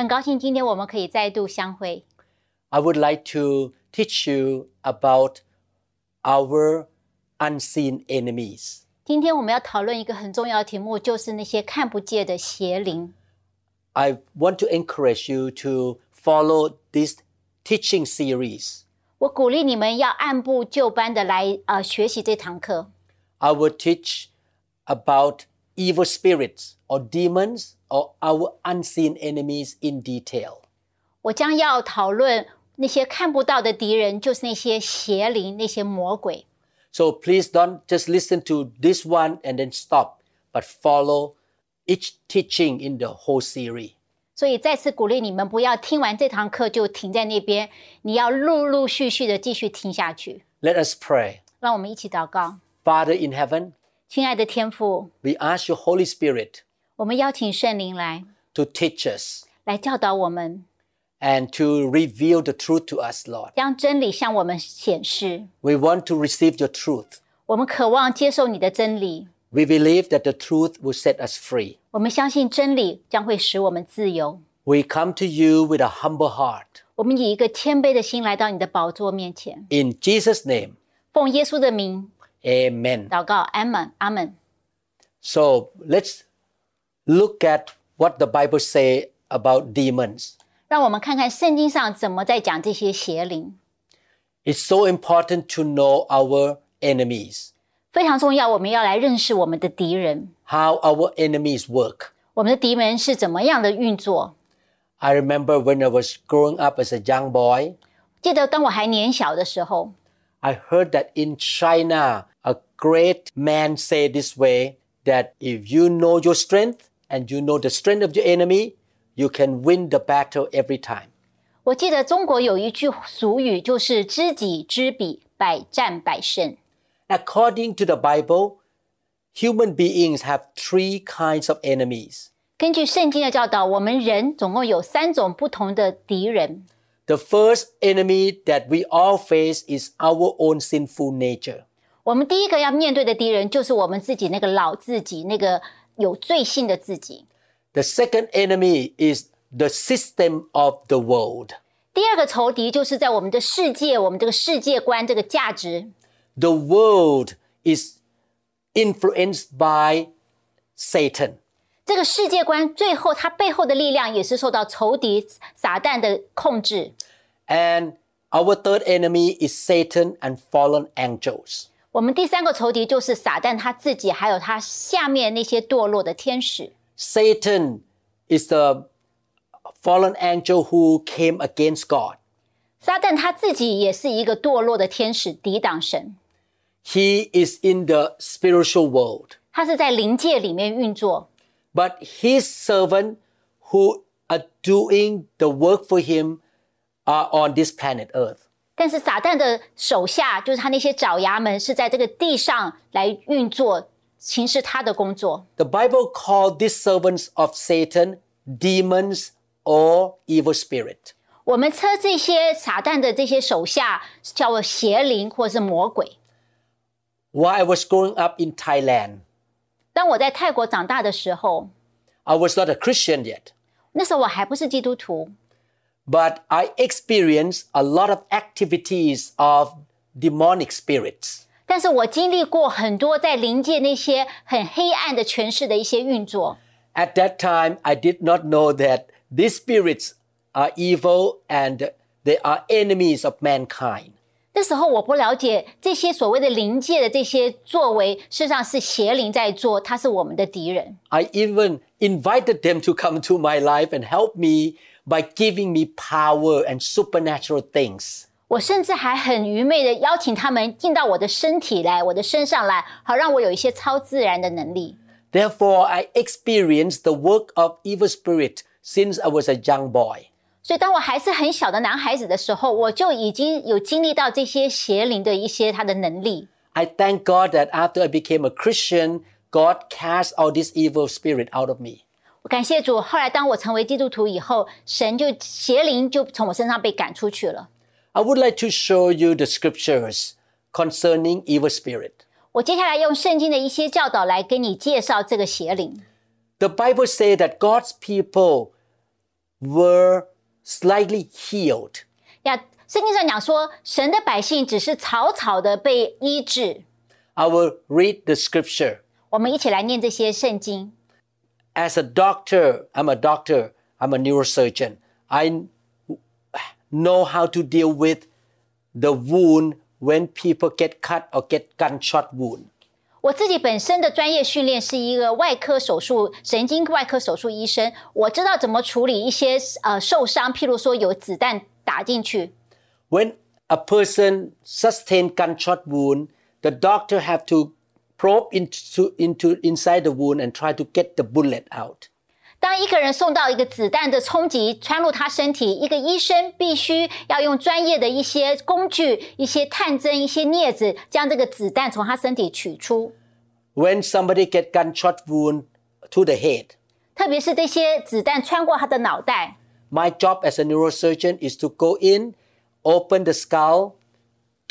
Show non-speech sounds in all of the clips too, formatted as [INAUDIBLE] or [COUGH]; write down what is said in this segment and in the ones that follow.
很高兴今天我们可以再度相会。 I would like to teach you about our unseen enemies. 今天我们要讨论一个很重要的题目，就是那些看不见的邪灵。 I want to encourage you to follow this teaching series. 我鼓励你们要按部就班的来呃学习这堂课。 I will teach about evil spirits or demons or our unseen enemies in detail. 我将要讨论那些看不到的敌人，就是那些邪灵、那些魔鬼。 So please don't just listen to this one and then stop, but follow each teaching in the whole series. 所以再次鼓励你们，不要听完这堂课就停在那边，你要陆陆续续的继续听下去。 Let us pray. 让我们一起祷告， Father in heaven, 亲爱的天父， we ask your Holy Spirit 我们邀请圣灵来 to teach us 来教导我们， and to reveal the truth to us, Lord. 将真理向我们显示。 We want to receive your truth. 我们渴望接受你的真理， We believe that the truth will set us free. 我们相信真理将会使我们自由。 We come to you with a humble heart. 我们以一个谦卑的心来到你的宝座面前， In Jesus' name, 奉耶稣的名 amen. 祷告，阿门，阿门。 So let's look at what the Bible say about demons. 让我们看看圣经上怎么在讲这些邪灵， It's so important to know our enemies, 非常重要。我们要来认识我们的敌人， how our enemies work. 我们的敌人是怎么样的运作。 I remember when I was growing up as a young boy, 记得当我还年小的时候， I heard that in China, a great man said this way that if you know your strength and you know the strength of your enemy, you can win the battle every time. 我记得中国有一句俗语，就是知己知彼，百战百胜。 According to the Bible, human beings have three kinds of enemies. 根据圣经的教导，我们人总共有三种不同的敌人。 The first enemy that we all face is our own sinful nature. 我们第一个要面对的敌人，就是我们自己那个老自己，那个 有罪性的自己。 The second enemy is the system of the world. 第二个仇敌就是在我们的世界，我们这个世界观、这个价值。 The world is influenced by Satan. 这个世界观最后它背后的力量也是受到仇敌撒旦的控制。 And our third enemy is Satan and fallen angels. 我们第三个仇敌就是撒旦他自己，还有他下面那些堕落的天使。 Satan is the fallen angel who came against God. 撒旦他自己也是一个堕落的天使，抵挡神。 He is in the spiritual world. 他是在灵界里面运作， But his servant who are doing the work for him are on this planet Earth. 但是撒旦的手下就是他那些爪牙们，是在这个地上来运作，行使他的工作。 The Bible called these servants of Satan demons or evil spirit. 我们称这些撒旦的这些手下叫做邪灵或是魔鬼。 While I was growing up in Thailand, 当我在泰国长大的时候， I was not a Christian yet, 那时候我还不是基督徒， but I experienced a lot of activities of demonic spirits. 但是我经历过很多在灵界那些很黑暗的权势的一些运作。 At that time, I did not know that these spirits are evil and they are enemies of mankind. 那时候我不了解这些所谓的灵界的这些作为，事实上是邪灵在做，他是我们的敌人。 I even invited them to come to my life and help me by giving me power and supernatural things. 我甚至还很愚昧的邀请他们进到我的身体来，我的身上来，好让我有一些超自然的能力。 Therefore, I experienced the work of evil spirit since I was a young boy. 所以，当我还是很小的男孩子的时候，我就已经有经历到这些邪灵的一些他的能力。 I thank God that after I became a Christian, God cast all this evil spirit out of me. 我感谢主，后来当我成为基督徒以后，神就邪灵就从我身上被赶出去了。 I would like to show you the scriptures concerning evil spirit. 我接下来用圣经的一些教导来跟你介绍这个邪灵。 The Bible says that God's people were slightly healed. 呀，圣经上讲说，神的百姓只是草草的被医治。 I will read the scripture. 我们一起来念这些圣经。 As a doctor, I'm a doctor, I'm a neurosurgeon. I know how to deal with the wound when people get cut or get gunshot wound. 我自己本身的专业训练是一个外科手术神经外科手术医生，我知道怎么处理一些呃受伤，譬如说有子弹打进去。 When a person sustain gunshot wound, the doctor have to probe into, into inside the wound and try to get the bullet out. 当一个人受到一个子弹的冲击穿入他身体，一个医生必须要用专业的一些工具、一些探针、一些镊子，将这个子弹从他身体取出。 When somebody get gunshot wound to the head, 特别是这些子弹穿过他的脑袋， my job as a neurosurgeon is to go in, open the skull,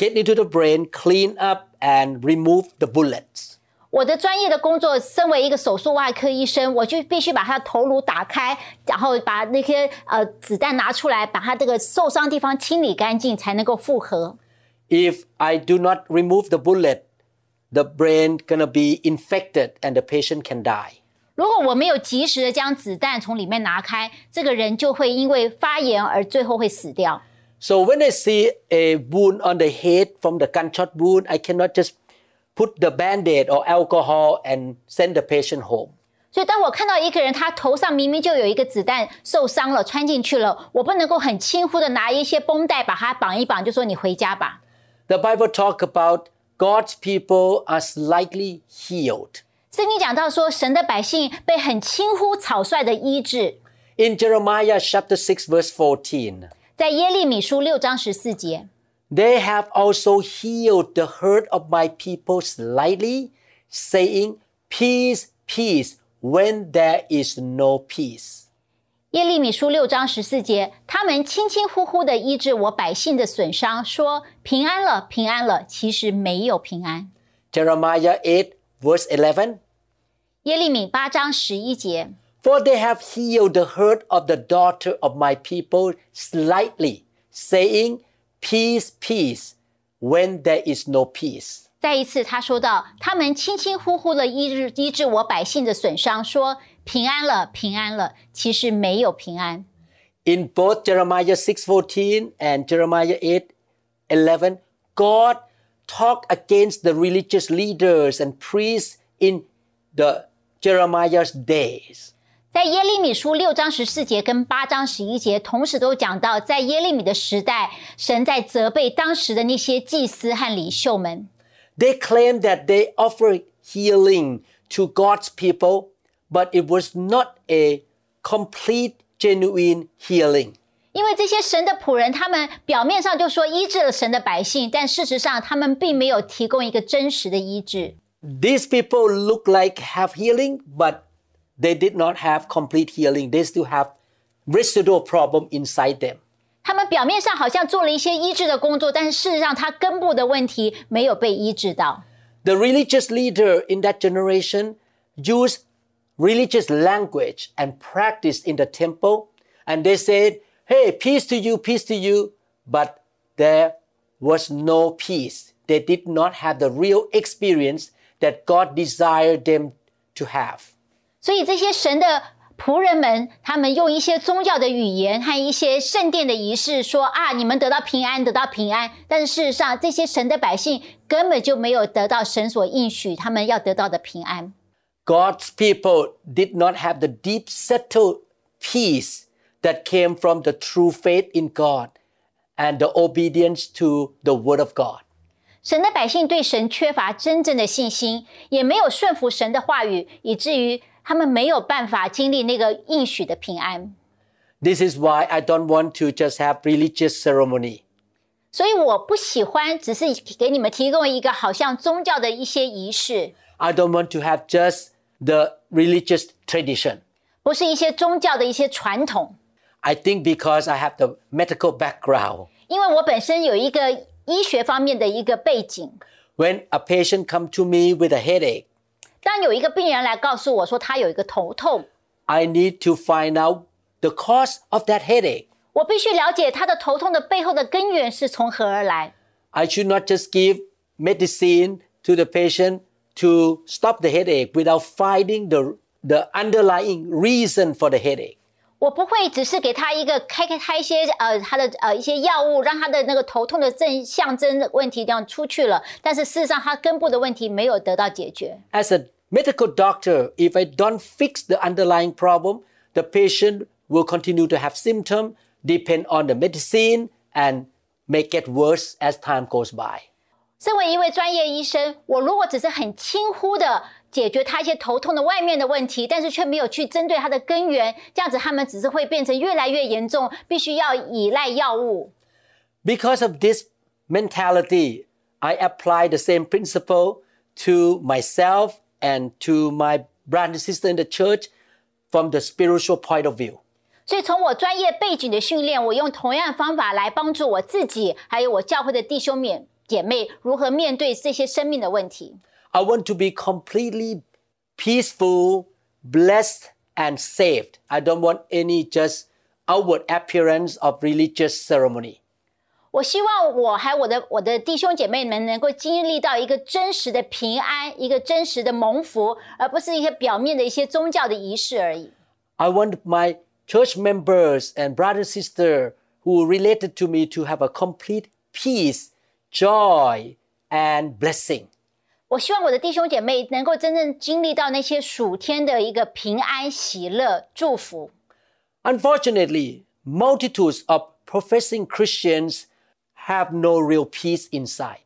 get into the brain, clean up and remove the bullets. 我的专业的工作，身为一个手术外科医生，我就必须把他的头颅打开，然后把那些呃子弹拿出来，把他这个受伤地方清理干净，才能够复合。 If I do not remove the bullet, the brain gonna be infected and the patient can die. 如果我没有及时的将子弹从里面拿开，这个人就会因为发炎而最后会死掉。 So when I see a wound on the head from the gunshot wound, I cannot just put the band-aid or alcohol and send the patient home. 所以，当我看到一个人他头上明明就有一个子弹受伤了，穿进去了，我不能够很轻忽的拿一些绷带把他绑一绑，就说你回家吧。 The Bible talk about God's people are slightly healed. 圣经讲到说，神的百姓被很轻忽草率的医治， In Jeremiah chapter 6 verse 14, 在耶利米书六章十四节， they have also healed the hurt of my people slightly, saying, peace, peace, when there is no peace. 耶利米书六章十四节，他们轻轻呼呼的医治我百姓的损伤，说平安了，平安了，其实没有平安。 Jeremiah 8 verse 11, 耶利米八章十一节， For they have healed the hurt of the daughter of my people slightly, saying, Peace, peace, when there is no peace. 再一次他说到，他们轻轻呼呼的医治医治我百姓的损伤，说平安了，平安了，其实没有平安。 In both Jeremiah 6:14 and Jeremiah 8:11, God talked against the religious leaders and priests in the Jeremiah's days. 在耶利米书六章十四节跟八章十一节，同时都讲到，在耶利米的时代，神在责备当时的那些祭司和领袖们。 They claimed that they offered healing to God's people, but it was not a complete, genuine healing. 因为这些神的仆人，他们表面上就说医治了神的百姓，但事实上他们并没有提供一个真实的医治。 These people look like have healing, but they did not have complete healing. They still have residual problem inside them. 他们表面上好像做了一些医治的工作，但是事实上他根部的问题没有被医治到。 The religious leader in that generation used religious language and practice in the temple, and they said, Hey, peace to you, peace to you. But there was no peace. They did not have the real experience that God desired them to have. 所以这些神的仆人们，他们用一些宗教的语言和一些圣殿的仪式说啊，你们得到平安，得到平安。但是事实上，这些神的百姓根本就没有得到神所应许他们要得到的平安。 God's people did not have the deep, settled peace that came from the true faith in God and the obedience to the Word of God. 神的百姓对神缺乏真正的信心，也没有顺服神的话语，以至于 他们没有办法经历那个应许的平安。 This is why I don't want to just have religious ceremony. 所以我不喜欢只是给你们提供一个好像宗教的一些仪式， I don't want to have just the religious tradition. 不是一些宗教的一些传统。 I think because I have the medical background, 因为我本身有一个医学方面的一个背景， when a patient come to me with a headache, 当有一个病人来告诉我说他有一个头痛， I need to find out the cause of that headache. 我必须了解他的头痛的背后的根源是从何而来。 I should not just give medicine to the patient to stop the headache without finding the, the underlying reason for the headache. 我不会只是给他一个开开开一些呃他的呃一些药物，让他的那个头痛的症象征问题这样出去了，但是事实上他根部的问题没有得到解决。As a medical doctor, if I don't fix the underlying problem, the patient will continue to have symptoms, depend on the medicine, and may get worse as time goes by. 身为一位专业医生，我如果只是很轻忽的解决他一些头痛的外面的问题，但是却没有去针对他的根源，这样子他们只是会变成越来越严重，必须要依赖药物。Because of this mentality, I apply the same principle to myself and to my brother and sister in the church from the spiritual point of view. 所以从我专业背景的训练，我用同样的方法来帮助我自己，还有我教会的弟兄们姐妹如何面对这些生命的问题。I want to be completely peaceful, blessed, and saved. I don't want any just outward appearance of religious ceremony. 我希望我还有我的我的弟兄姐妹们能够经历到一个真实的平安，一个真实的蒙福，而不是一些表面的一些宗教的仪式而已。 I want my church members and brother and sister who related to me to have a complete peace, joy, and blessing. 我希望我的弟兄姐妹能够真正经历到那些属天的一个平安、喜乐、祝福。 Unfortunately, multitudes of professing Christians have no real peace inside.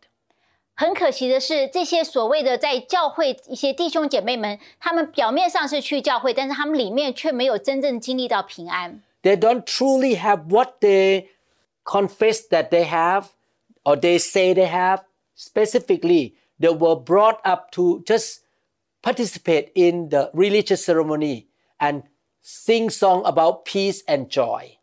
很可惜的是，这些所谓的在教会一些弟兄姐妹们，他们表面上是去教会，但是他们里面却没有真正经历到平安。 They don't truly have what they confess that they have or they say they have. Specifically, they were brought up to just participate in the religious ceremony and sing song about peace and joy.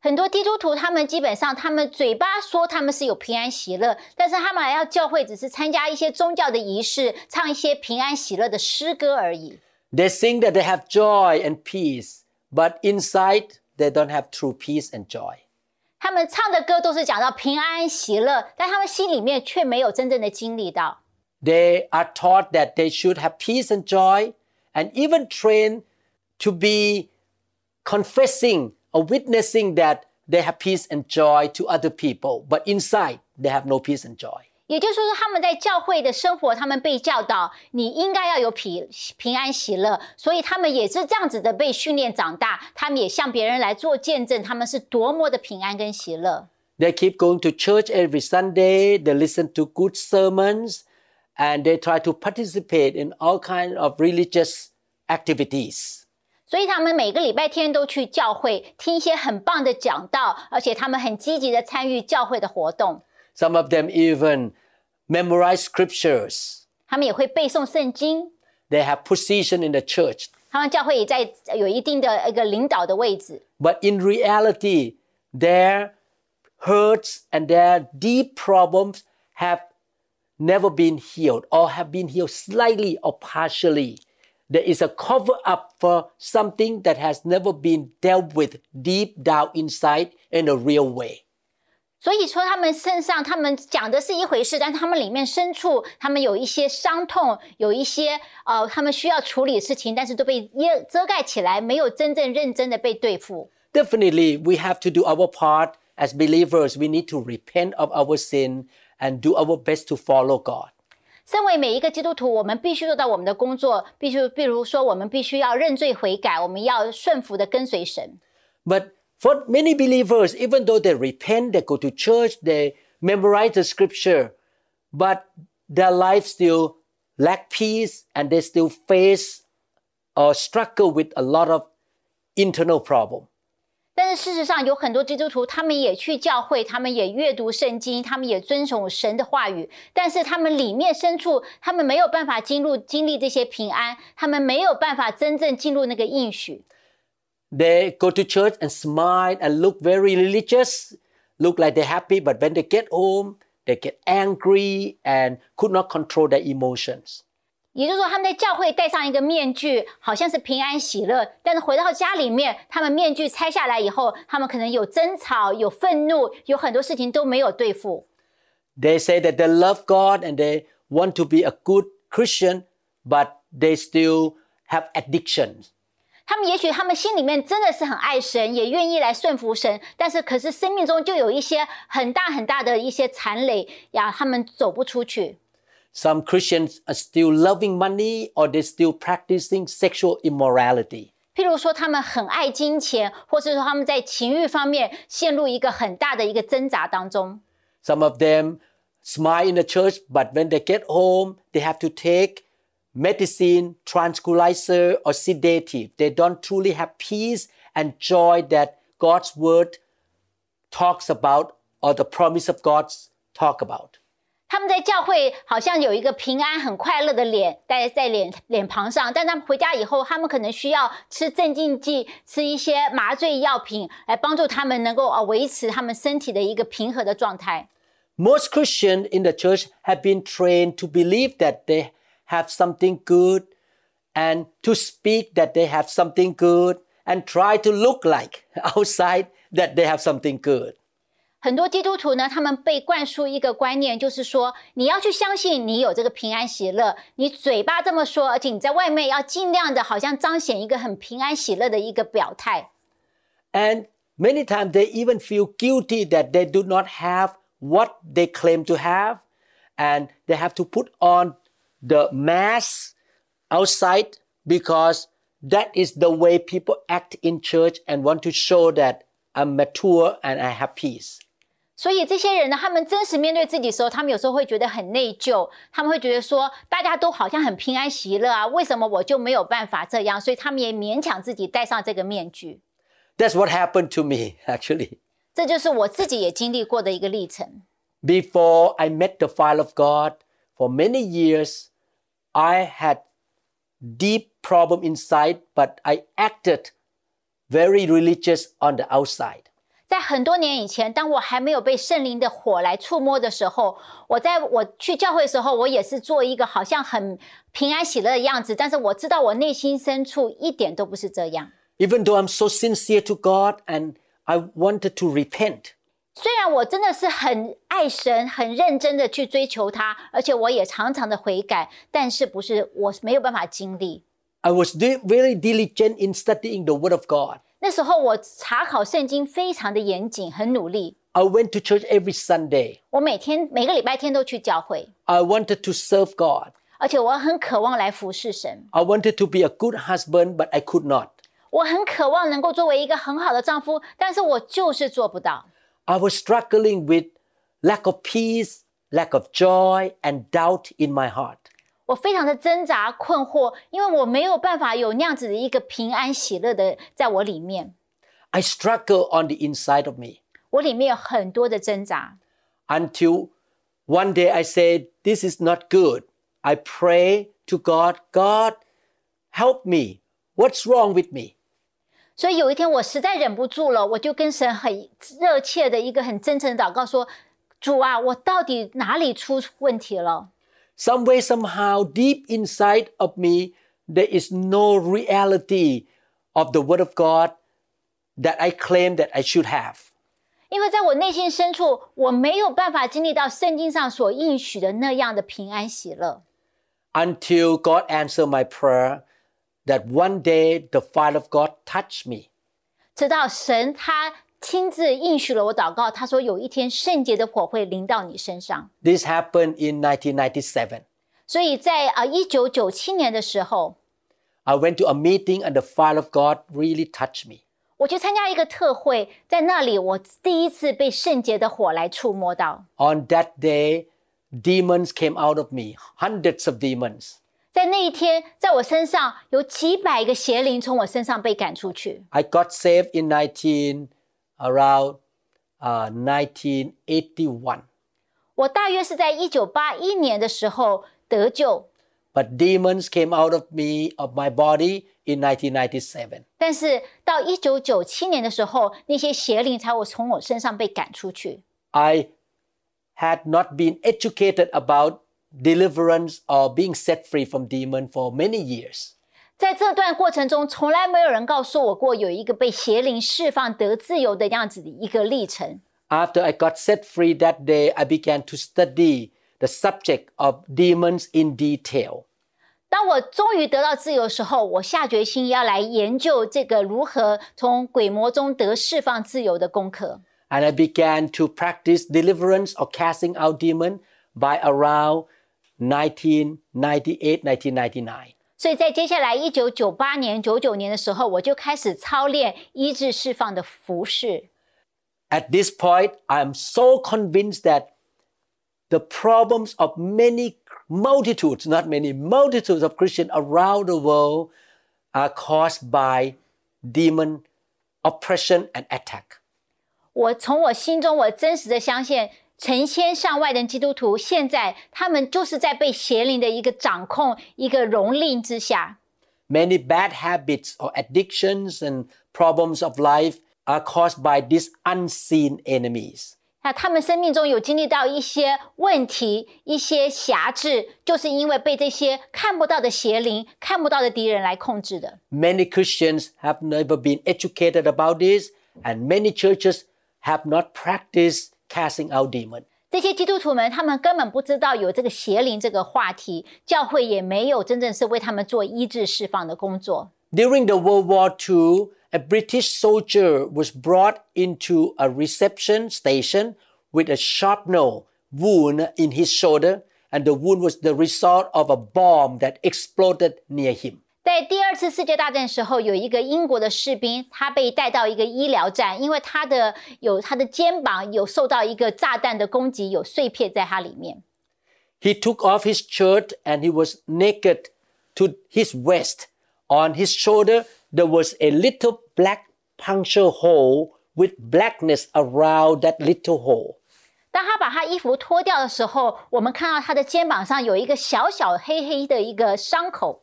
很多基督徒，他们基本上，他们嘴巴说他们是有平安喜乐，但是他们来到教会只是参加一些宗教的仪式，唱一些平安喜乐的诗歌而已。 They sing that they have joy and peace, but inside they don't have true peace and joy. 他们唱的歌都是讲到平安喜乐，但他们心里面却没有真正的经历到。 They are taught that they should have peace and joy and even trained to be confessing or witnessing that they have peace and joy to other people, but inside they have no peace and joy. 也就是说，他们在教会的生活，他们被教导你应该要有平平安喜乐，所以他们也是这样子的被训练长大。他们也向别人来做见证，他们是多么的平安跟喜乐。 They keep going to church every Sunday, they listen to good sermons, and they try to participate in all kinds of religious activities. 所以他们每个礼拜天都去教会听一些很棒的讲道，而且他们很积极的参与教会的活动。 Some of them even memorize scriptures. 他们也会背诵圣经， They have position in the church. 他们教会也在有一定的一个领导的位置。 But in reality, their hurts and their deep problems have never been healed or have been healed slightly or partially. There is a cover up for something that has never been dealt with deep down inside in a real way. 所以说，他们身上他们讲的是一回事，但他们里面深处，他们有一些伤痛，有一些呃，他们需要处理的事情，但是都被遮遮盖起来，没有真正认真的被对付。 Definitely, we have to do our part as believers. We need to repent of our sin and do our best to follow God. 身为每一个基督徒，我们必须做到我们的工作，必须，比如说，我们必须要认罪悔改，我们要顺服的跟随神。 But for many believers, even though they repent, they go to church, they memorize the scripture, but their life still lack peace and they still face or struggle with a lot of internal problem. 但是事实上，有很多基督徒，他们也去教会，他们也阅读圣经，他们也遵守神的话语，但是他们里面深处，他们没有办法进入经历这些平安，他们没有办法真正进入那个应许。 They go to church and smile and look very religious, look like they're happy, but when they get home, they get angry and could not control their emotions. 也就是说，他们在教会戴上一个面具，好像是平安喜乐，但是回到家里面，他们面具拆下来以后，他们可能有争吵、有愤怒，有很多事情都没有对付。They say that they love God and they want to be a good Christian, but they still have addictions. 他们也许他们心里面真的是很爱神，也愿意来顺服神，但是可是生命中就有一些很大很大的一些残累呀，他们走不出去。Some Christians are still loving money or they're still practicing sexual immorality. 譬如说，他们很爱金钱，或是说他们在情欲方面陷入一个很大的一个挣扎当中。 Some of them smile in the church, but when they get home, they have to take medicine, tranquilizer, or sedative. They don't truly have peace and joy that God's word talks about or the promise of God talk about. 他们在教会好像有一个平安、很快乐的脸戴在脸脸庞上，但他们回家以后，他们可能需要吃镇静剂、吃一些麻醉药品，来帮助他们能够呃维持他们身体的一个平和的状态。 Most Christians in the church have been trained to believe that they have something good and to speak that they have something good and try to look like [LAUGHS] outside that they have something good. 很多基督徒呢，他们被灌输一个观念，就是说你要去相信你有这个平安喜乐，你嘴巴这么说，而且你在外面要尽量的，好像彰显一个很平安喜乐的一个表态。 And many times they even feel guilty that they do not have what they claim to have. And they have to put on the mask outside because that is the way people act in church and want to show that I'm mature and I have peace. 所以这些人呢，他们真实面对自己的时候，他们有时候会觉得很内疚，他们会觉得说，大家都好像很平安喜乐啊，为什么我就没有办法这样？所以他们也勉强自己戴上这个面具。 That's what happened to me, [LAUGHS] actually. 这就是我自己也经历过的一个历程。 Before I met the file of God, for many years, I had deep problem inside, but I acted very religious on the outside. 在很多年以前，当我还没有被圣灵的火来触摸的时候，我在我去教会的时候，我也是做一个好像很平安喜乐的样子，但是我知道我内心深处一点都不是这样。 Even though I'm so sincere to God and I wanted to repent, 虽然我真的是很爱神，很认真的去追求他，而且我也常常的悔改，但是不是我没有办法经历。 I was di- very diligent in studying the Word of God. 那时候我查考圣经非常的严谨，很努力。 I went to church every Sunday. 我每天每个礼拜天都去教会， I wanted to serve God. 而且我很渴望来服侍神。 I wanted to be a good husband, but I could not. 我很渴望能够作为一个很好的丈夫，但是我就是做不到。 I was struggling with lack of peace, lack of joy, and doubt in my heart. 我非常的挣扎困惑，因为我没有办法有那样子的一个平安喜乐的在我里面， I struggle on the inside of me 我里面有很多的挣扎。 until one day I said, This is not good. I pray to God, God, help me. What's wrong with me? 所以有一天我实在忍不住了，我就跟神很热切的一个很真诚的祷告说：“主啊，我到底哪里出问题了？ ？” Some way, somehow, deep inside of me, there is no reality of the Word of God that I claim that I should have. 因为在我内心深处，我没有办法经历到圣经上所应许的那样的平安喜乐。 Until God answered my prayer, that one day the fire of God touched me. 直到神他 亲自应许了我祷告，他说有一天圣洁的火会临到你身上。 This happened in 1997. 所以在呃一九九七年的时候， I went to a meeting and the fire of God really touched me. 我去参加一个特会，在那里我第一次被圣洁的火来触摸到。 On that day, demons came out of me, hundreds of demons. 在那一天，在我身上有几百个邪灵从我身上被赶出去。 I got saved in 19 around uh, 1981. 我大约是在一九八一年的时候得救， But demons came out of me, of my body in 1997. 但是到一九九七年的时候，那些邪灵才我从我身上被赶出去。 I had not been educated about deliverance or being set free from demon for many years. 在这段过程中，从来没有人告诉我过有一个被邪灵释放得自由的样子的一个历程。 After I got set free that day, I began to study the subject of demons in detail. 当我终于得到自由的时候，我下决心要来研究这个如何从鬼魔中得释放自由的功课。 And I began to practice deliverance or casting out demon by around 1998, 1999. 所以在接下来一九九八年、九九年的时候，我就开始操练医治释放的服饰。At this point, I am so convinced that the problems of many multitudes, not many multitudes of Christians around the world are caused by demon oppression and attack. 我从我心中，我真实的相信，成千上万的基督徒，现在他们就是在被邪灵的一个掌控、一个蹂躏之下。 Many bad habits or addictions and problems of life are caused by these unseen enemies. 那他们生命中有经历到一些问题、一些辖制，就是因为被这些看不到的邪灵、看不到的敌人来控制的。 Many Christians have never been educated about this, and many churches have not practiced casting out demons. 这些基督徒们，他们根本不知道有这个邪灵这个话题，教会也没有真正是为他们做医治释放的工作。 During the World War II, a British soldier was brought into a reception station with a shrapnel wound in his shoulder, and the wound was the result of a bomb that exploded near him. 在第二次世界大战时候，有一个英国的士兵，他被带到一个医疗站，因为他的有他的肩膀有受到一个炸弹的攻击，有碎片在他里面。 He took off his shirt and he was naked to his waist. On his shoulder, there was a little black puncture hole with blackness around that little hole. 当他把他衣服脱掉的时候，我们看到他的肩膀上有一个小小黑黑的一个伤口。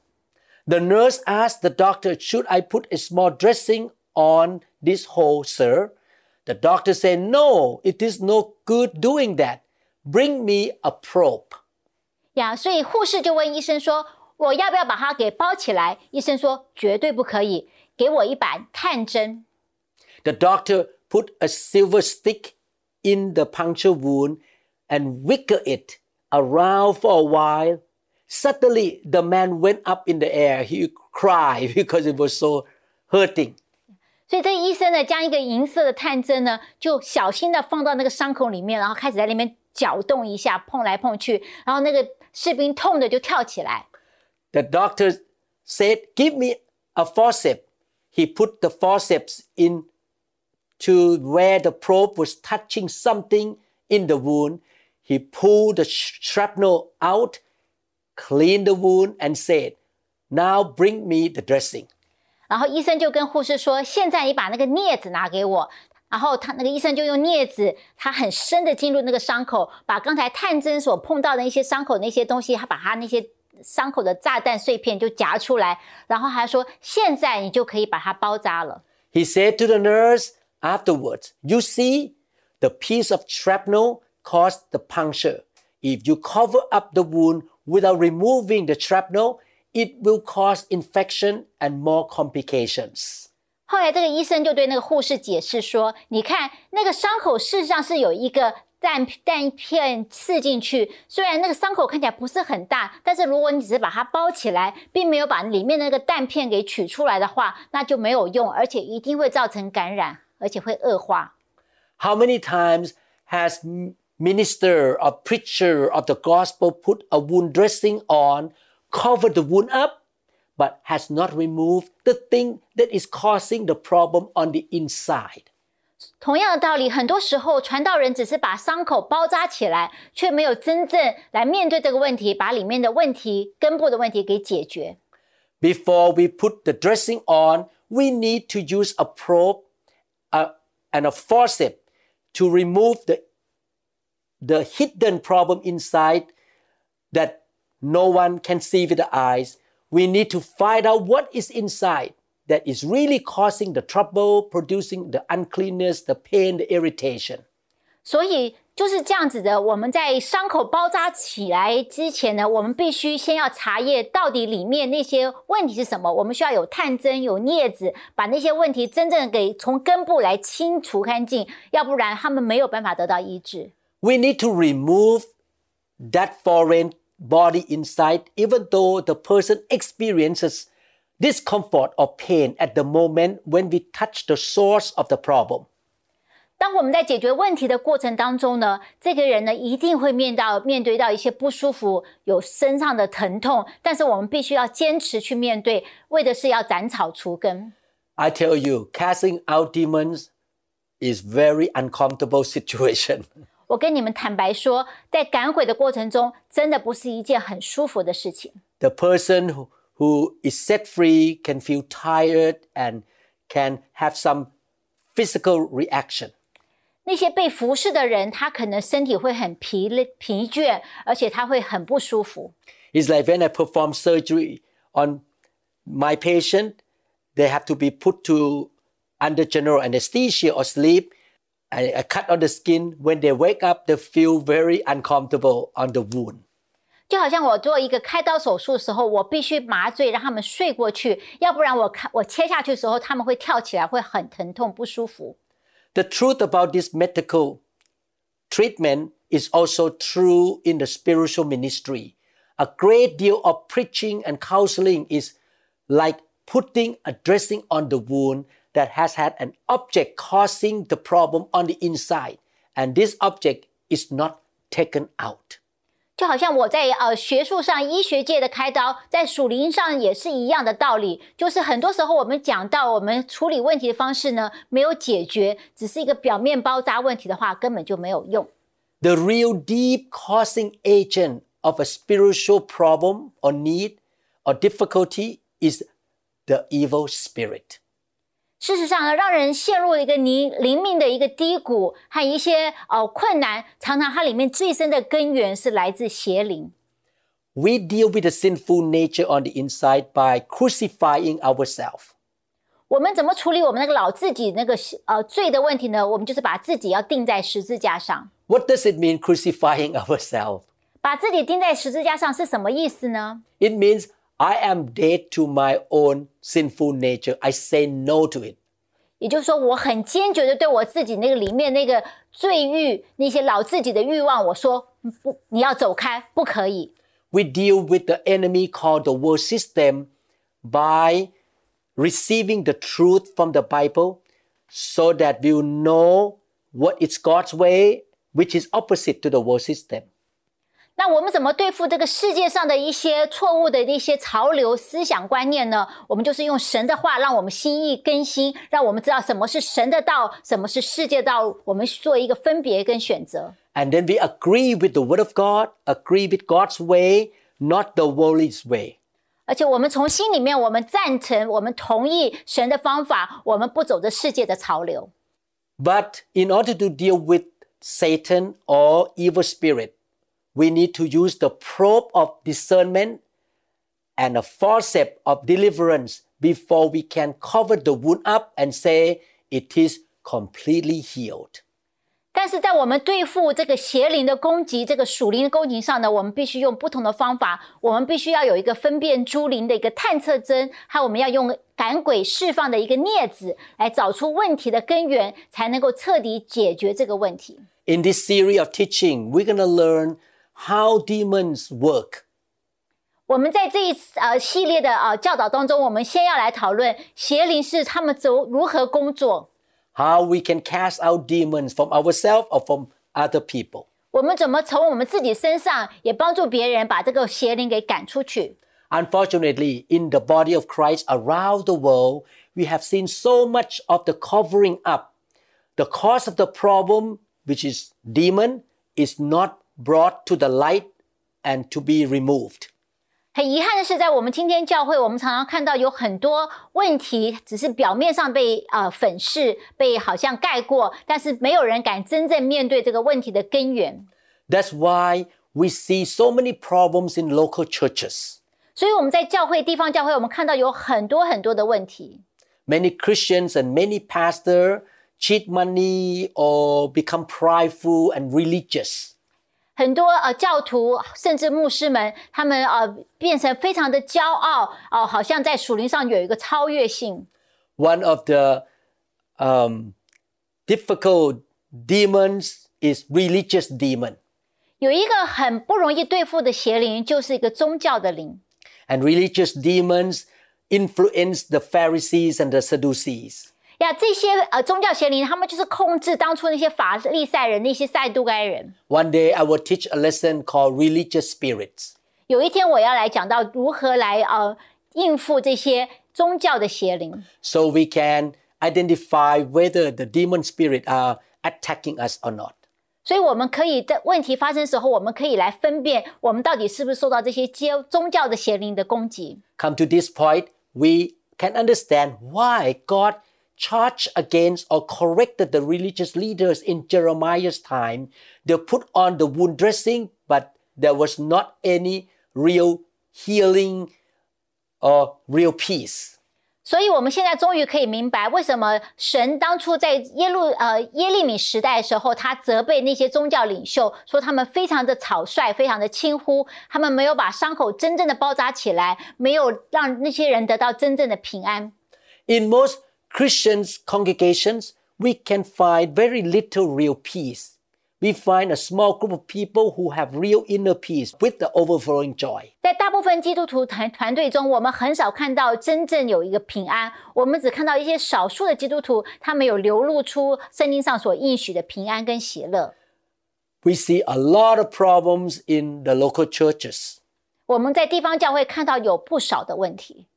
The nurse asked the doctor, Should I put a small dressing on this hole, sir? The doctor said, No, it is no good doing that. Bring me a probe. 呀，所以护士就问医生说：“我要不要把它给包起来？”医生说：“绝对不可以，给我一把探针。 The doctor put a silver stick in the puncture wound and wiggled it around for a while. Suddenly, the man went up in the air. He cried [LAUGHS] because it was so hurting. ”所以这医生呢，将一个银色的探针呢，就小心的放到那个伤口里面，然后开始在那边搅动一下，碰来碰去，然后那个士兵痛的就跳起来。 The doctor said, Give me a forceps. He put the forceps in to where the probe was touching something in the wound. He pulled the sh- shrapnel out, cleaned the wound, and said, Now bring me the dressing. 然后医生就跟护士说：“现在你把那个镊子拿给我。”然后他那个医生就用镊子，他很深的进入那个伤口，把刚才探针所碰到的那些伤口那些东西，他把他那些伤口的炸弹碎片就夹出来，然后还说：“现在你就可以把它包扎了。 He said to the nurse afterwards, You see, the piece of shrapnel caused the puncture. If you cover up the wound without removing the shrapnel, it will cause infection and more complications. ”后来这个医生就对那个护士解释说：“你看那个伤口事实上是有一个弹弹片刺进去，虽然那个伤口看起来不是很大，但是如果你只是把它包起来，并没有把里面那个弹片给取出来的话，那就没有用，而且一定会造成感染，而且会恶化。 How many times has m- minister or preacher of the gospel put a wound dressing on, covered the wound up, but has not removed the thing that is causing the problem on the inside? 同样的道理，很多时候传道人只是把伤口包扎起来，却没有真正来面对这个问题，把里面的问题、根部的问题给解决。 Before we put the dressing on, we need to use a probe uh, and a forceps to remove the, the hidden problem inside that no one can see with the eyes. We need to find out what is inside that is really causing the trouble, producing the uncleanness, the pain, the irritation. 所以就是这样子的。我们在伤口包扎起来之前呢，我们必须先要查验到底里面那些问题是什么。我们需要有探针、有镊子，把那些问题真正给从根部来清除干净，要不然他们没有办法得到医治。 We need to remove that foreign body inside, even though the person experiences discomfort or pain at the moment when we touch the source of the problem. 当我们在解决问题的过程当中呢，这个人呢一定会面到面对到一些不舒服，有身上的疼痛，但是我们必须要坚持去面对，为的是要斩草除根。 I tell you, casting out demons is very uncomfortable [LAUGHS] situation. 我跟你们坦白说，在赶鬼的过程中，真的不是一件很舒服的事情。 The person who, who is set free can feel tired and can have some physical reaction. 那些被服侍的人，他可能身体会很疲累、疲倦，而且他会很不舒服。 It's like when I perform surgery on my patient, they have to be put to under general anesthesia or sleep. I, I cut on the skin. When they wake up, they feel very uncomfortable on the wound. 就好像我做一个开刀手术的时候，我必须麻醉让他们睡过去，要不然我看我切下去的时候，他们会跳起来，会很疼痛、不舒服。 The truth about this medical treatment is also true in the spiritual ministry. A great deal of preaching and counseling is like putting a dressing on the wound that has had an object causing the problem on the inside, and this object is not taken out. 就好像我在呃学术上、医学界的开刀，在属灵上也是一样的道理。就是很多时候我们讲到我们处理问题的方式呢，没有解决，只是一个表面包扎问题的话，根本就没有用。 The real deep causing agent of a spiritual problem or need or difficulty is the evil spirit. 事实上呢，让人陷入一个灵灵命的一个低谷和一些呃困难，常常它里面最深的根源是来自邪灵。We deal with the sinful nature on the inside by crucifying ourselves. 我们怎么处理我们那个老自己那个呃罪的问题呢？我们就是把自己要钉在十字架上。What does it mean crucifying ourselves? 把自己钉在十字架上是什么意思呢？It means I am dead to my own sinful nature. I say no to it. 也就是说，我很坚决的对我自己那个里面那个罪欲、那些老自己的欲望，我说不，你要走开，不可以。 We deal with the enemy called the world system by receiving the truth from the Bible so that we'll know what is God's way, which is opposite to the world system. 那我们怎么对付这个世界上的一些错误的一些潮流思想观念呢？我们就是用神的话，让我们心意更新，让我们知道什么是神的道，什么是世界道，我们做一个分别跟选择。 And then we agree with the Word of God, agree with God's way, not the world's way. 而且我们从心里面，我们赞成，我们同意神的方法，我们不走着世界的潮流。 But in order to deal with Satan or evil spirit, we need to use the probe of discernment and a forceps of deliverance before we can cover the wound up and say it is completely healed. 但是在我们对付这个邪灵的攻击、这个属灵的攻击上呢，我们必须用不同的方法。我们必须要有一个分辨诸灵的一个探测针，还有我们要用赶鬼释放的一个镊子，来找出问题的根源，才能够彻底解决这个问题。 In this series of teaching, we're going to learn how demons work. 我们在这一次呃系列的呃教导当中，我们先要来讨论邪灵是他们走如何工作， how we can cast out demons from ourselves or from other people. 我们怎么从我们自己身上也帮助别人把这个邪灵给赶出去。 Unfortunately, in the body of Christ around the world, we have seen so much of the covering up, the cause of the problem, which is demon, is not brought to the light and to be removed. 很遗憾的是，在我们今天教会，我们常常看到有很多问题，只是表面上被呃粉饰，被好像盖过，但是没有人敢真正面对这个问题的根源。 That's why we see so many problems in local churches. 所以我们在教会、地方教会，我们看到有很多很多的问题。 Many Christians and many pastors cheat money or become prideful and religious. 很多呃教徒甚至牧师们，他们呃变成非常的骄傲，哦、好像在属灵上有一个超越性。One of the um, difficult demons is religious demon. 有一个很不容易对付的邪灵，就是一个宗教的灵。And religious demons influence the Pharisees and the Sadducees. 呀，这些呃宗教邪灵，他们就是控制当初那些法利赛人、那些撒都该人。One day I will teach a lesson called religious spirits. 有一天我要来讲到如何来呃应付这些宗教的邪灵。So we can identify whether the demon spirit are attacking us or not. 所以我们可以在问题发生时候，我们可以来分辨我们到底是不是受到这些接宗教的邪灵的攻击。Come to this point, we can understand why God charged against or corrected the religious leaders in Jeremiah's time. They put on the wound dressing, but there was not any real healing or real peace. 所以，我们现在终于可以明白，为什么神当初在耶路呃耶利米时代的时候，他责备那些宗教领袖，说他们非常的草率，非常的轻忽，他们没有把伤口真正的包扎起来，没有让那些人得到真正的平安。 In most Christians congregations, we can find very little real peace. We find a small group of people who have real inner peace with the overflowing joy. 在大部分基督徒团团队中，我们很少看到真正有一个平安，我们只看到一些少数的基督徒，他们有流露出圣经上所应许的平安跟喜乐。 We see a lot of problems in the local churches. 我们在地方教会看到有不少的问题。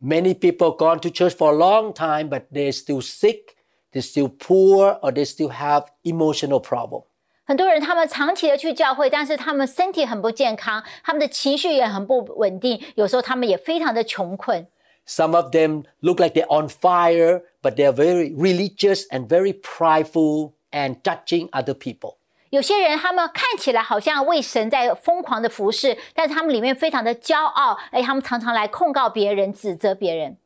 Many people gone to church for a long time, but they're still sick, they're still poor, or they still have emotional problem. 很多人他们长期的去教会，但是他们身体很不健康，他们的情绪也很不稳定，有时候他们也非常的穷困。 Some of them look like they're on fire, but they're very religious and very prideful and judging other people. 有些人他们看起来好像为神在疯狂的服侍，但是他们里面非常的骄傲，哎，他们常常来控告别人、指责别人。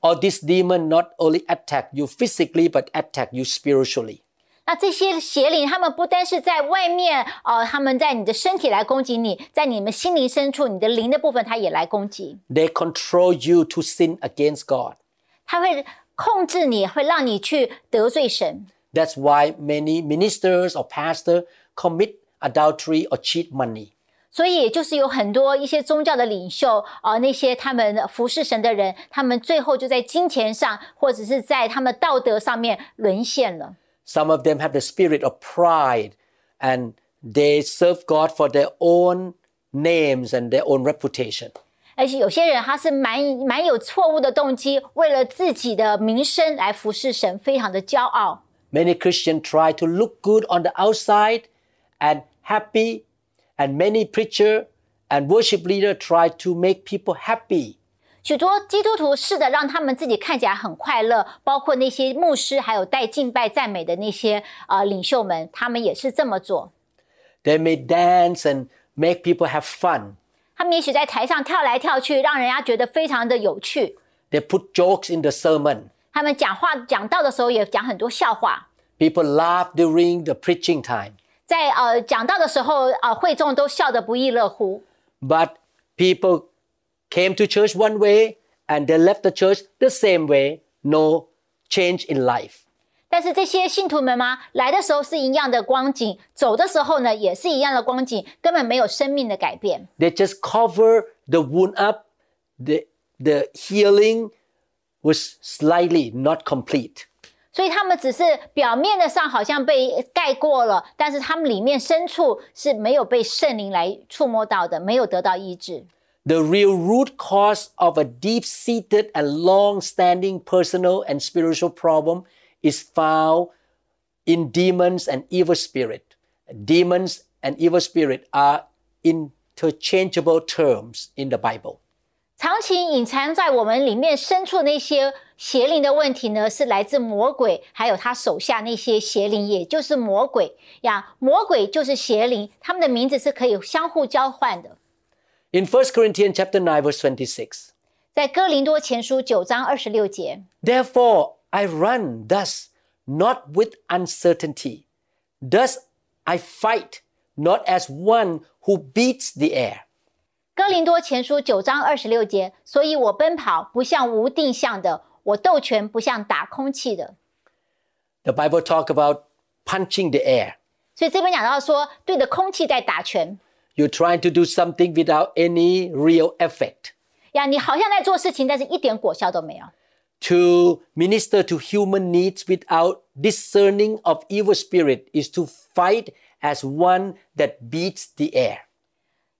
Or this demon not only attack you physically, but attack you spiritually. 那这些邪灵，他们不单是在外面，呃，他们在你的身体来攻击你，在你们心灵深处，你的灵的部分，他也来攻击。 They control you to sin against God. 他会控制你，会让你去得罪神。 That's why many ministers or pastors commit adultery or cheat money. 所以，也就是有很多一些宗教的领袖，呃，那些他们服侍神的人，他们最后就在金钱上，或者是在他们道德上面沦陷了。 Some of them have the spirit of pride and they serve God for their own names and their own reputation. 而且有些人他是蛮蛮有错误的动机，为了自己的名声来服侍神，非常的骄傲。 Many Christians try to look good on the outside and happy, and many preacher and worship leader try to make people happy. 许多基督徒试着让他们自己看起来很快乐，包括那些牧师，还有带敬拜赞美的那些呃领袖们，他们也是这么做。 They may dance and make people have fun. 他们也许在台上跳来跳去，让人家觉得非常的有趣。 They put jokes in the sermon. 他们讲话讲道的时候也讲很多笑话， People laugh during the preaching time. 在呃讲道的时候，呃会众都笑得不亦乐乎。 But people came to church one way and they left the church the same way. No change in life. 但是这些信徒们吗？来的时候是一样的光景，走的时候呢也是一样的光景，根本没有生命的改变。 They just cover the wound up. The, the healing was slightly not complete. 所以他们只是表面的上好像被盖过了，但是他们里面深处是没有被圣灵来触摸到的，没有得到医治。 The real root cause of a deep seated and long standing personal and spiritual problem is found in demons and evil spirit. Demons and evil spirit are interchangeable terms in the Bible. 长期隐藏在我们里面深处那些邪灵的问题呢，是来自魔鬼，还有他手下那些邪灵，也就是魔鬼呀。魔鬼就是邪灵，他们的名字是可以相互交换的。 In 1 Corinthians chapter 9 verse 26, 在哥林多前书九章二十六节， Therefore I run thus, not with uncertainty. Thus I fight, not as one who beats the air. 哥林多前书九章二十六节，所以我奔跑不像无定向的，我斗拳不像打空气的。 The Bible talk about punching the air. 所以这边讲到说，对着空气在打拳 You're trying to do something without any real effect. 呀，你好像在做事情，但是一点果效都没有。 To minister to human needs without discerning of evil spirit is to fight as one that beats the air.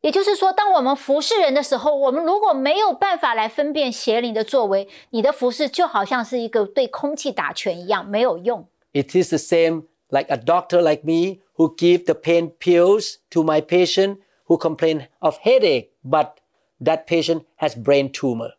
也就是说，当我们服侍人的时候，我们如果没有办法来分辨邪灵的作为，你的服侍就好像是一个对空气打拳一样，没有用。It is the same like a doctor like me who give the pain pills to my patient who complain of headache, but that patient has brain tumor.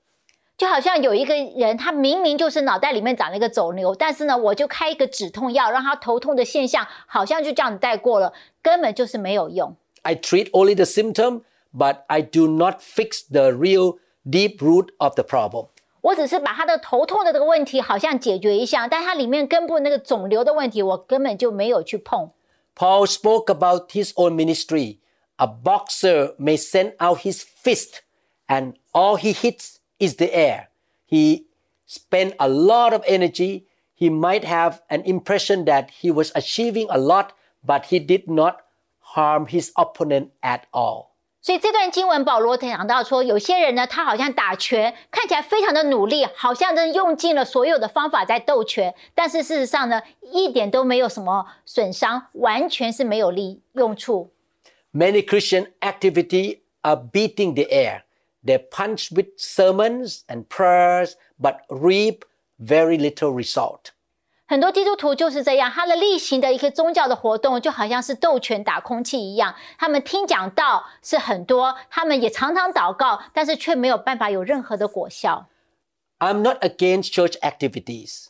就好像有一个人，他明明就是脑袋里面长了一个肿瘤，但是呢，我就开一个止痛药，让他头痛的现象好像就这样带过了，根本就是没有用。I treat only the symptom, but I do not fix the real deep root of the problem. 我只是把他的头痛的这个问题好像解决一下，但他里面根部那个肿瘤的问题，我根本就没有去碰。 Paul spoke about his own ministry. A boxer may send out his fist, and all he hits is the air. He spent a lot of energy. He might have an impression that he was achieving a lot, but he did not harm his opponent at all. 所以这段经文，保罗讲到说，有些人呢，他好像打拳，看起来非常的努力，好像真用尽了所有的方法在斗拳，但是事实上呢，一点都没有什么损伤，完全是没有利用处。 Many Christian activity are beating the air. They punch with sermons and prayers, but reap very little result. 很多基督徒就是这样，他的例行的一个宗教的活动，就好像是斗拳打空气一样。他们听讲道是很多，他们也常常祷告，但是却没有办法有任何的果效。 I'm not against church activities.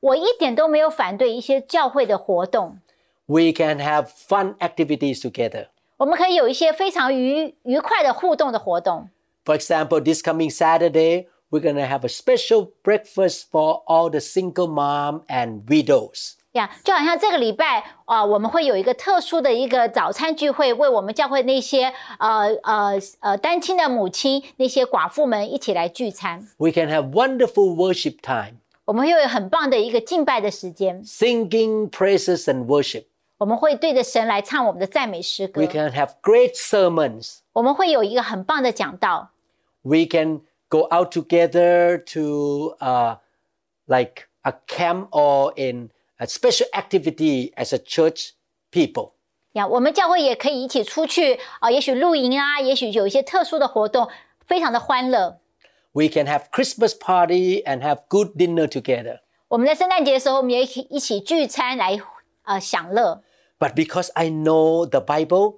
我一点都没有反对一些教会的活动， We can have fun activities together. 我们可以有一些非常愉愉快的互动的活动。 For example, this coming Saturday, we're going to have a special breakfast for all the single mom and widows. 呀就好像这个礼拜啊、我们会有一个特殊的一个早餐聚会，为我们教会那些呃呃呃单亲的母亲、那些寡妇们一起来聚餐。 We can have wonderful worship time, 我们会有很棒的一个敬拜的时间， singing praises and worship. 我们会对着神来唱我们的赞美诗歌 We，can have great sermons. 我们会有一个很棒的讲道， We can go out together to uh, like a camp or in a special activity as a church people. 呀，我们教会也可以一起出去啊、也许露营啊，也许有一些特殊的活动，非常的欢乐。 We can have Christmas party and have good dinner together. 我们在圣诞节的时候，我们也一起一起聚餐来呃享乐。 But because I know the Bible,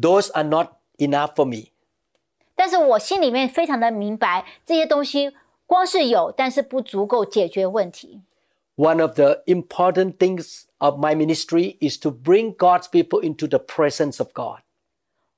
those are not enough for me. 但是我心里面非常的明白，这些东西光是有，但是不足够解决问题。 One of the important things of my ministry is to bring God's people into the presence of God.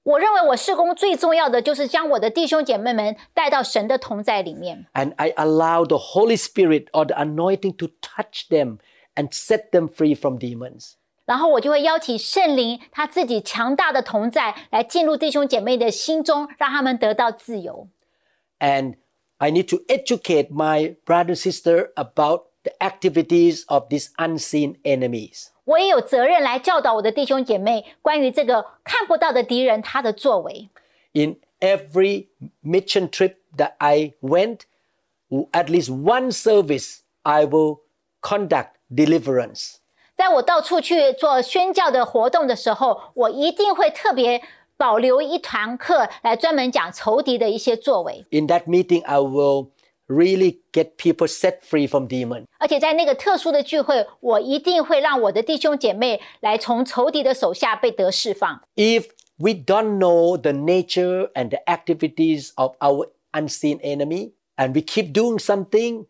我认为我事工最重要的就是将我的弟兄姐妹们带到神的同在里面， And I allow the Holy Spirit or the anointing to touch them and set them free from demons. 然后我就会邀请圣灵他自己强大的同在来进入弟兄姐妹的心中，让他们得到自由。 And I need to educate my brother and sister about the activities of these unseen enemies. 我也有责任来教导我的弟兄姐妹关于这个看不到的敌人他的作为。 In every mission trip that I went, at least one service I will conduct deliverance. 在我到处去做宣教的活动的时候，我一定会特别保留一堂课来专门讲仇敌的一些作为。 In that meeting, I will really get people set free from demons. 而且在那个特殊的聚会，我一定会让我的弟兄姐妹来从仇敌的手下被得释放。 If we don't know the nature and the activities of our unseen enemy, and we keep doing something,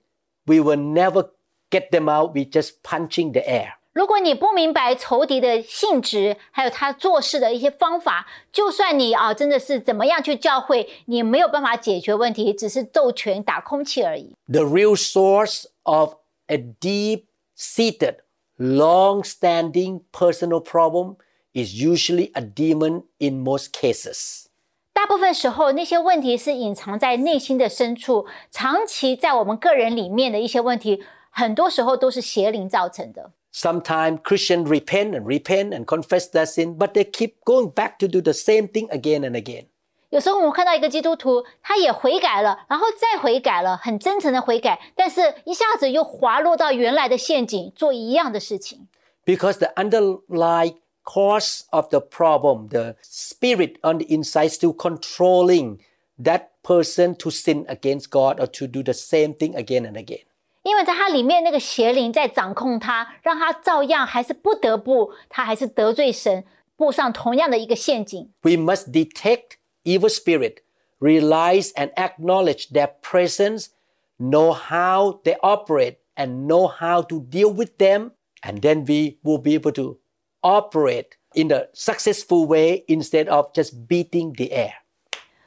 we will never get them out. We just punching the air. 如果你不明白仇敌的性质，还有他做事的一些方法，就算你啊真的是怎么样去教会，你没有办法解决问题，只是斗拳打空气而已。The real source of a deep seated, long standing personal problem is usually a demon in most cases. 大部分时候，那些问题是隐藏在内心的深处，长期在我们个人里面的一些问题，很多时候都是邪灵造成的。Sometimes Christians repent and repent and confess their sin, but they keep going back to do the same thing again and again. 有时候我们看到一个基督徒，他也悔改了，然后再悔改了，很真诚的悔改，但是一下子又滑落到原来的陷阱，做一样的事情。 Because the underlying cause of the problem, the spirit on the inside still controlling that person to sin against God or to do the same thing again and again. 因为在他里面那个邪灵在掌控他，让他照样还是不得不，他还是得罪神，步上同样的一个陷阱。 We must detect evil spirit, realize and acknowledge their presence, know how they operate, and know how to deal with them, and then we will be able to operate in a successful way instead of just beating the air.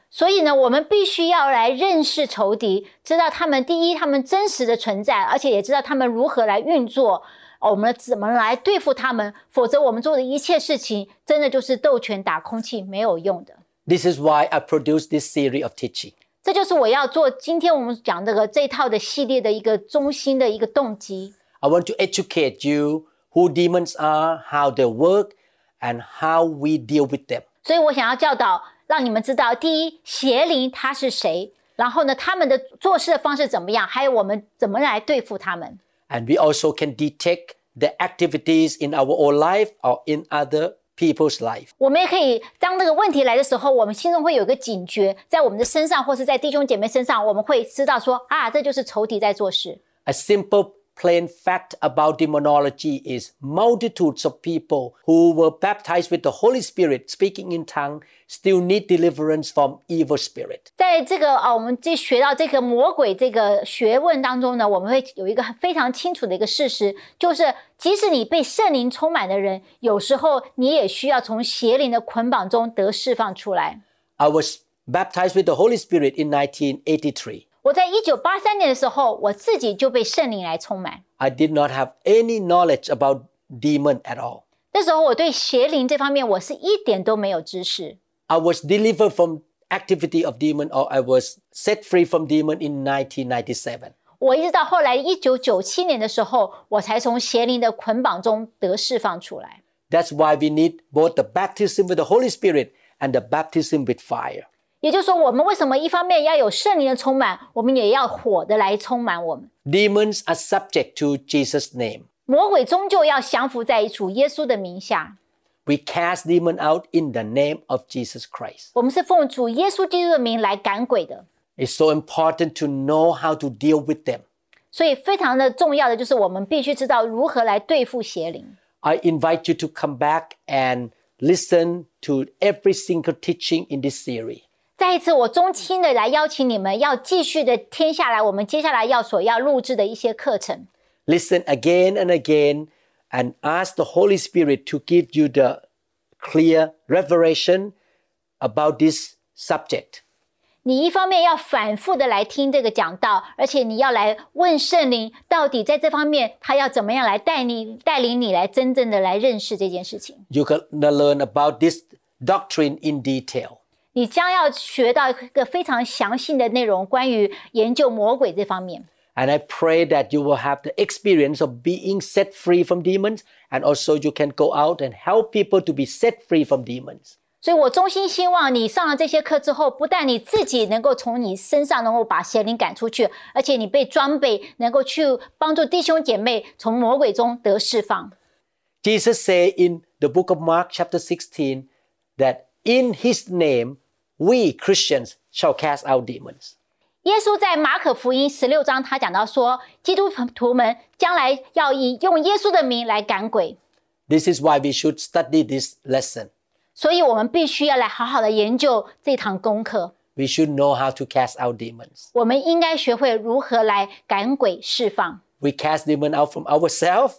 所以呢，我们必须要来认识仇敌，知道他们第一，他们真实的存在，而且也知道他们如何来运作，我们怎么来对付他们。否则，我们做的一切事情，真的就是斗拳打空气，没有用的。This is why I produce this series of teaching. 这就是我要做今天我们讲这个这套的系列的一个中心的一个动机。I want to educate you who demons are, how they work, and how we deal with them. 所以我想要教导，让你们知道，第一，邪灵他是谁，然后呢，他们的做事的方式怎么样，还有我们怎么来对付他们。And we also can detect the activities in our own life or in other people's life. 我们也可以，当这个问题来的时候，我们心中会有一个警觉，在我们的身上，或是在弟兄姐妹身上，我们会知道说啊，这就是仇敌在做事。A simple plain fact about demonology is multitudes of people who were baptized with the Holy Spirit speaking in tongue still need deliverance from evil spirit. 在这个啊，我们这学到这个魔鬼这个学问当中呢，我们会有一个非常清楚的一个事实，就是即使你被圣灵充满的人，有时候你也需要从邪灵的捆绑中得释放出来。 I was baptized with the Holy Spirit in 1983. 我在一九八三年的时候，我自己就被圣灵来充满。 I did not have any knowledge about demon at all. 那时候我对邪灵这方面我是一点都没有知识。 I was delivered from activity of demon or I was set free from demon in 1997. 我一直到后来一九九七年的时候，我才从邪灵的捆绑中得释放出来。 That's why we need both the baptism with the Holy Spirit and the baptism with fire. 也就是说，我们为什么一方面要有圣灵的充满，我们也要火的来充满我们。 Demons are subject to Jesus' name. 魔鬼终究要降服在主耶稣的名下。 We cast demon out in the name of Jesus Christ. 我们是奉主耶稣基督的名来赶鬼的， It's so important to know how to deal with them. 所以非常的重要的就是我们必须知道如何来对付邪灵。 I invite you to come back and listen to every single teaching in this series. 再一次，我衷心的来邀请你们，要继续的听下来，我们接下来要所要录制的一些课程。 Listen again and again and ask the Holy Spirit to give you the clear revelation about this subject. 你一方面要反复的来听这个讲道，而且你要来问圣灵，到底在这方面他要怎么样来带你、带领你来真正的来认识这件事情。 You're going to learn about this doctrine in detail. 你将要学到一个非常详细的内容，关于研究魔鬼这方面。 And I pray that you will have the experience of being set free from demons and also you can go out and help people to be set free from demons. 所以我衷心希望你上了这些课之后，不但你自己能够从你身上能够把邪灵赶出去，而且你被装备，能够去帮助弟兄姐妹从魔鬼中得释放。 Jesus said in the book of Mark chapter 16 that in his name we Christians shall cast out demons. 耶稣在马可福音十六章，他讲到说，基督徒们将来要以用耶稣的名来赶鬼， This is why we should study this lesson. 所以我们必须要来好好的研究这堂功课。 We should know how to cast out demons. 我们应该学会如何来赶鬼释放。 We cast demon out from ourselves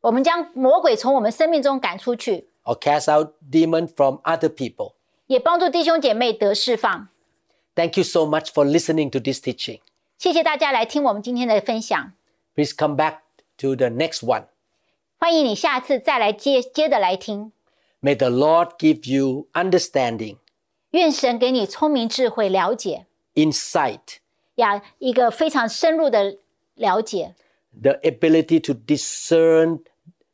我们将魔鬼从我们生命中赶出去， or cast out demon from other people. 也帮助弟兄姐妹得释放。 Thank you so much for listening to this teaching. 谢谢大家来听我们今天的分享， Please come back to the next one. 欢迎你下次再来接接着来听。 May the Lord give you understanding, 愿神给你聪明智慧了解 insight, 呀，一个非常深入的了解， the ability to discern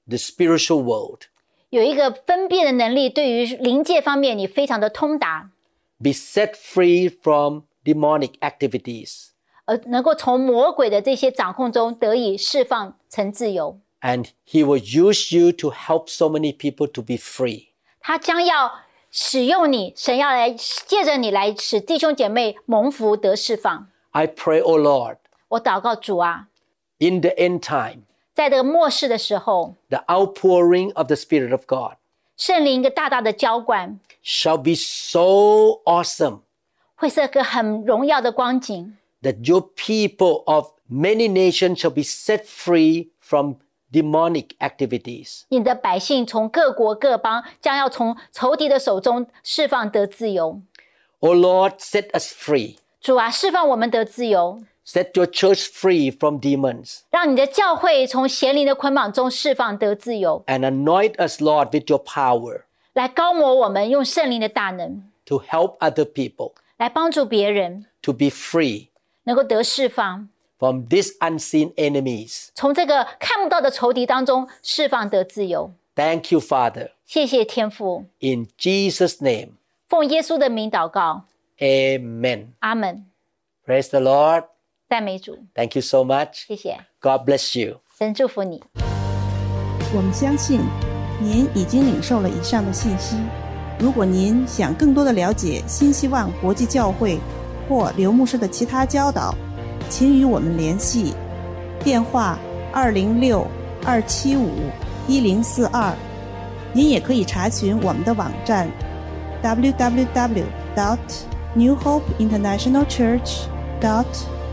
the spiritual world, 有一个分辨的能力，对于灵界方面你非常的通达， be set free from demonic activities, 而能够从魔鬼的这些掌控中得以释放成自由。 and He will use you to help so many people to be free. 他将要使用你，神要来借着你来使弟兄姐妹蒙福得释放。 I pray, O Lord, 我祷告主啊， in the end time, 在这个末世的时候， the outpouring of the Spirit of God 圣灵一个大大的浇灌， shall be so awesome 会是个很荣耀的光景， that your people of many nations shall be set free from demonic activities. 你的百姓从各国各邦将要从仇敌的手中释放得自由。 O Lord, set us free. 主啊，释放我们得自由， Set your church free from demons. 让你的教会从邪灵的捆绑中释放得自由。And anoint us, Lord, with your power. 来膏抹我们，用圣灵的大能。To help other people. 来帮助别人。To be free. 能够得释放。From these unseen enemies. 从这个看不到的仇敌当中释放得自由。Thank you, Father. 谢谢天父。In Jesus' name. Amen. Amen. 阿门。Praise the Lord. 赞美主， Thank you so much. 谢谢， God bless you. 神祝福你。我们相信您已经领受了以上的信息。如果您想更多的了解新希望国际教会或刘牧师的其他教导，请与我们联系，电话二零六二七五一零四二。您也可以查询我们的网站 www. dot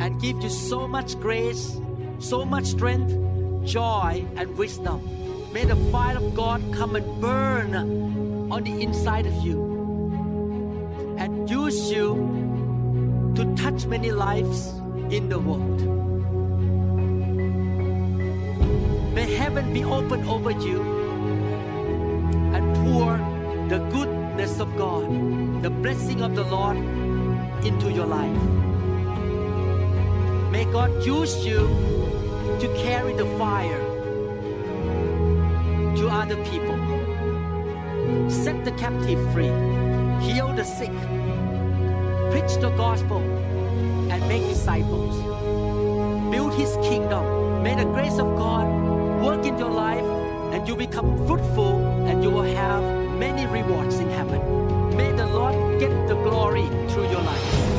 and give you so much grace, so much strength, joy, and wisdom. May the fire of God come and burn on the inside of you and use you to touch many lives in the world. May heaven be open over you and pour the goodness of God, the blessing of the Lord into your life. May God use you to carry the fire to other people. Set the captive free, heal the sick, preach the gospel and make disciples. Build his kingdom. May the grace of God work in your life and you become fruitful and you will have many rewards in heaven. May the Lord get the glory through your life.